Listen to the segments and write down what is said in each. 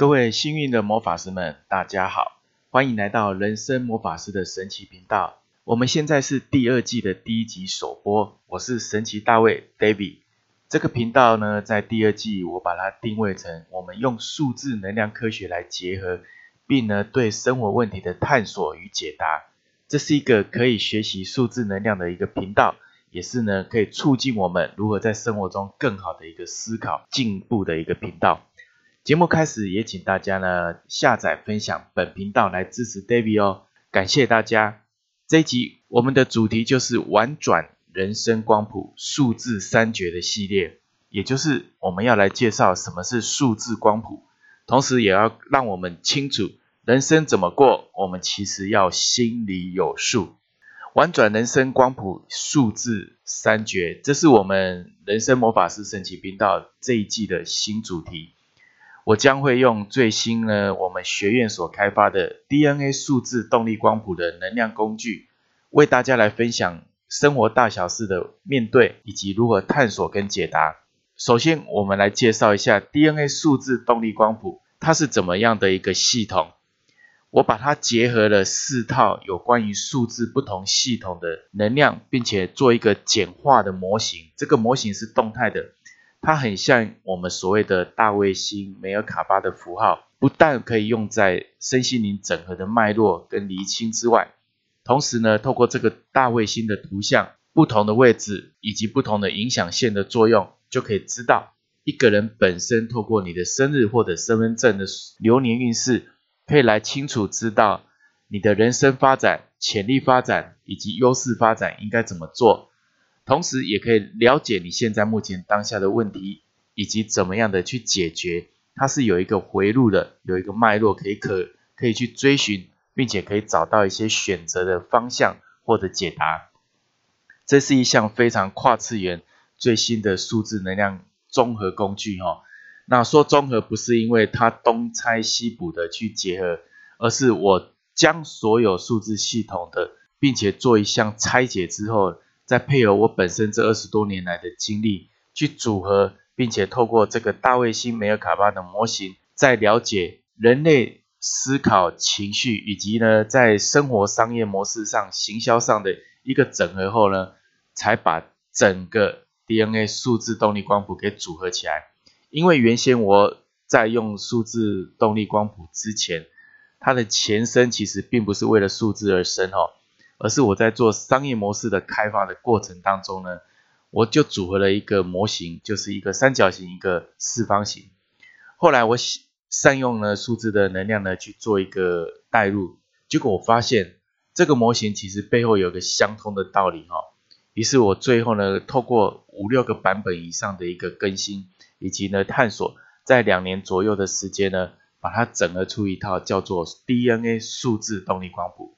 各位幸运的魔法师们，大家好，欢迎来到人生魔法师的神奇频道。我们现在是第二季的第一集首播，我是神奇大卫 David。这个频道呢，在第二季我把它定位成我们用数字能量科学来结合，并呢对生活问题的探索与解答。这是一个可以学习数字能量的一个频道，也是呢可以促进我们如何在生活中更好的一个思考进步的一个频道。节目开始，也请大家呢下载分享本频道来支持 David 哦，感谢大家。这一集我们的主题就是玩转人生光谱数字三绝的系列，也就是我们要来介绍什么是数字光谱，同时也要让我们清楚人生怎么过，我们其实要心里有数。玩转人生光谱数字三绝，这是我们人生魔法师神奇频道这一季的新主题。我将会用最新呢，我们学院所开发的 DNA 数字动力光谱的能量工具，为大家来分享生活大小事的面对以及如何探索跟解答。首先，我们来介绍一下 DNA 数字动力光谱，它是怎么样的一个系统？我把它结合了四套有关于数字不同系统的能量，并且做一个简化的模型。这个模型是动态的。它很像我们所谓的大卫星梅尔卡巴的符号，不但可以用在身心灵整合的脉络跟厘清之外，同时呢，透过这个大卫星的图像，不同的位置以及不同的影响线的作用，就可以知道一个人本身透过你的生日或者身份证的流年运势，可以来清楚知道你的人生发展、潜力发展以及优势发展应该怎么做。同时，也可以了解你现在目前当下的问题，以及怎么样的去解决。它是有一个回路的，有一个脉络可以可可以去追寻，并且可以找到一些选择的方向或者解答。这是一项非常跨次元最新的数字能量综合工具哈。那说综合不是因为它东拆西补的去结合，而是我将所有数字系统的，并且做一项拆解之后。再配合我本身这二十多年来的经历去组合，并且透过这个大卫星梅尔卡巴的模型，在了解人类思考、情绪以及呢在生活商业模式上、行销上的一个整合后呢，才把整个 DNA 数字动力光谱给组合起来。因为原先我在用数字动力光谱之前，它的前身其实并不是为了数字而生哦。而是我在做商业模式的开发的过程当中呢，我就组合了一个模型，就是一个三角形，一个四方形。后来我善用了数字的能量呢去做一个代入，结果我发现这个模型其实背后有个相通的道理哈。于是我最后呢，透过五六个版本以上的一个更新，以及呢探索，在两年左右的时间呢，把它整合出一套叫做 DNA 数字动力光谱。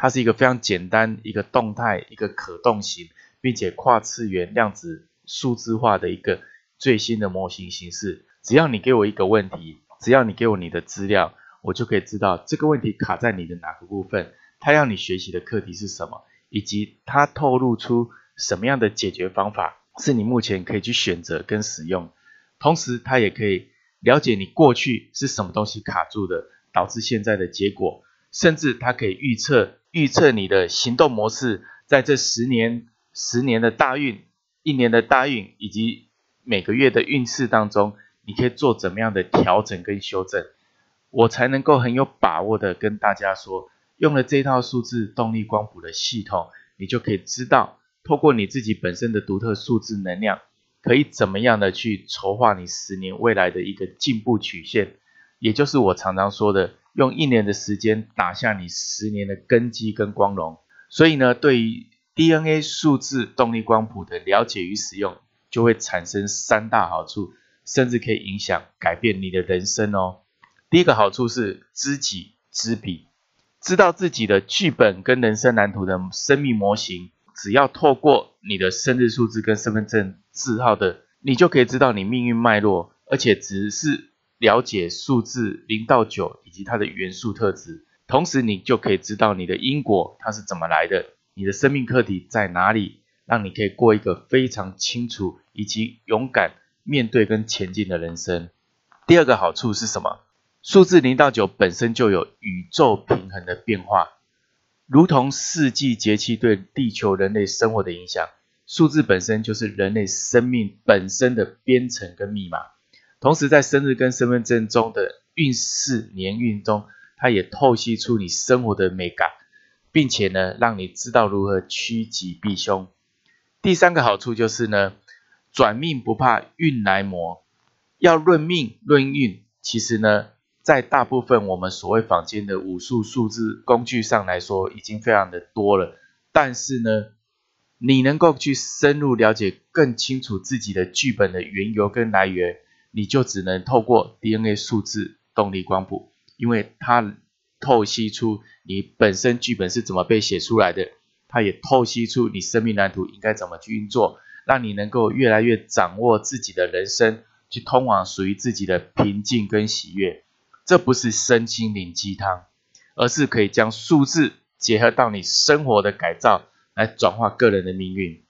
它是一个非常简单、一个动态、一个可动型，并且跨次元量子数字化的一个最新的模型形式。只要你给我一个问题，只要你给我你的资料，我就可以知道这个问题卡在你的哪个部分，它要你学习的课题是什么，以及它透露出什么样的解决方法是你目前可以去选择跟使用。同时，它也可以了解你过去是什么东西卡住的，导致现在的结果，甚至它可以预测。预测你的行动模式，在这十年、十年的大运、一年的大运以及每个月的运势当中，你可以做怎么样的调整跟修正，我才能够很有把握的跟大家说，用了这套数字动力光谱的系统，你就可以知道，透过你自己本身的独特数字能量，可以怎么样的去筹划你十年未来的一个进步曲线，也就是我常常说的。用一年的时间打下你十年的根基跟光荣，所以呢，对于 DNA 数字动力光谱的了解与使用，就会产生三大好处，甚至可以影响改变你的人生哦。第一个好处是知己知彼，知道自己的剧本跟人生蓝图的生命模型，只要透过你的生日数字跟身份证字号的，你就可以知道你命运脉络，而且只是。了解数字零到九以及它的元素特质，同时你就可以知道你的因果它是怎么来的，你的生命课题在哪里，让你可以过一个非常清楚以及勇敢面对跟前进的人生。第二个好处是什么？数字零到九本身就有宇宙平衡的变化，如同四季节气对地球人类生活的影响。数字本身就是人类生命本身的编程跟密码。同时，在生日跟身份证中的运势年运中，它也透析出你生活的美感，并且呢，让你知道如何趋吉避凶。第三个好处就是呢，转命不怕运来磨。要论命论运，其实呢。在大部分我们所谓坊间的武术数字工具上来说，已经非常的多了。但是呢，你能够去深入了解、更清楚自己的剧本的缘由跟来源，你就只能透过 DNA 数字动力光谱，因为它透析出你本身剧本是怎么被写出来的，它也透析出你生命蓝图应该怎么去运作，让你能够越来越掌握自己的人生，去通往属于自己的平静跟喜悦。这不是身心灵鸡汤，而是可以将数字结合到你生活的改造，来转化个人的命运。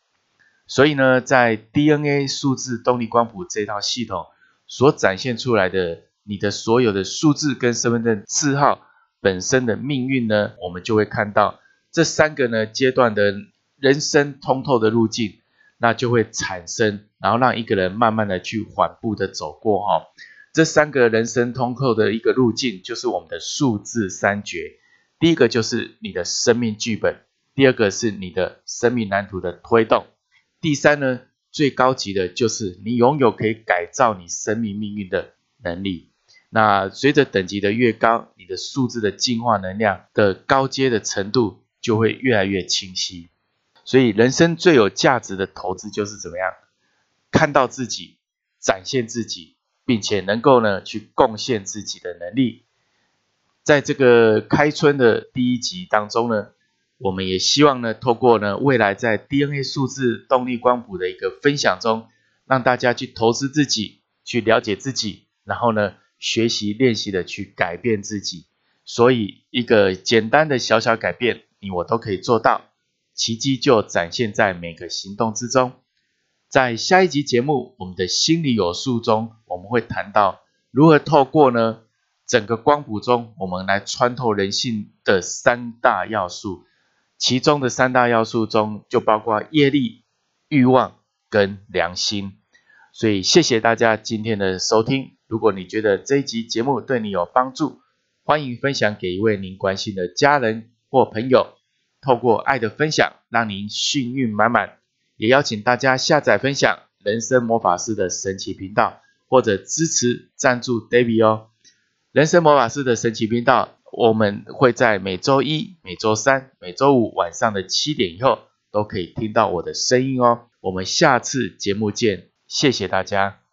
所以呢，在 DNA 数字动力光谱这套系统所展现出来的你的所有的数字跟身份证字号本身的命运呢，我们就会看到这三个呢阶段的人生通透的路径，那就会产生，然后让一个人慢慢的去缓步的走过哈。这三个人生通透的一个路径，就是我们的数字三绝。第一个就是你的生命剧本，第二个是你的生命蓝图的推动，第三呢，最高级的就是你拥有可以改造你生命命运的能力。那随着等级的越高，你的数字的进化能量的高阶的程度就会越来越清晰。所以，人生最有价值的投资就是怎么样看到自己，展现自己。并且能够呢去贡献自己的能力，在这个开春的第一集当中呢，我们也希望呢透过呢未来在 DNA 数字动力光谱的一个分享中，让大家去投资自己，去了解自己，然后呢学习练习的去改变自己。所以一个简单的小小改变，你我都可以做到，奇迹就展现在每个行动之中。在下一集节目，我们的心里有数中，我们会谈到如何透过呢整个光谱中，我们来穿透人性的三大要素。其中的三大要素中，就包括业力、欲望跟良心。所以谢谢大家今天的收听。如果你觉得这一集节目对你有帮助，欢迎分享给一位您关心的家人或朋友。透过爱的分享，让您幸运满满。也邀请大家下载分享人生魔法师的神奇频道，或者支持赞助 David 哦。人生魔法师的神奇频道，我们会在每周一、每周三、每周五晚上的七点以后，都可以听到我的声音哦。我们下次节目见，谢谢大家。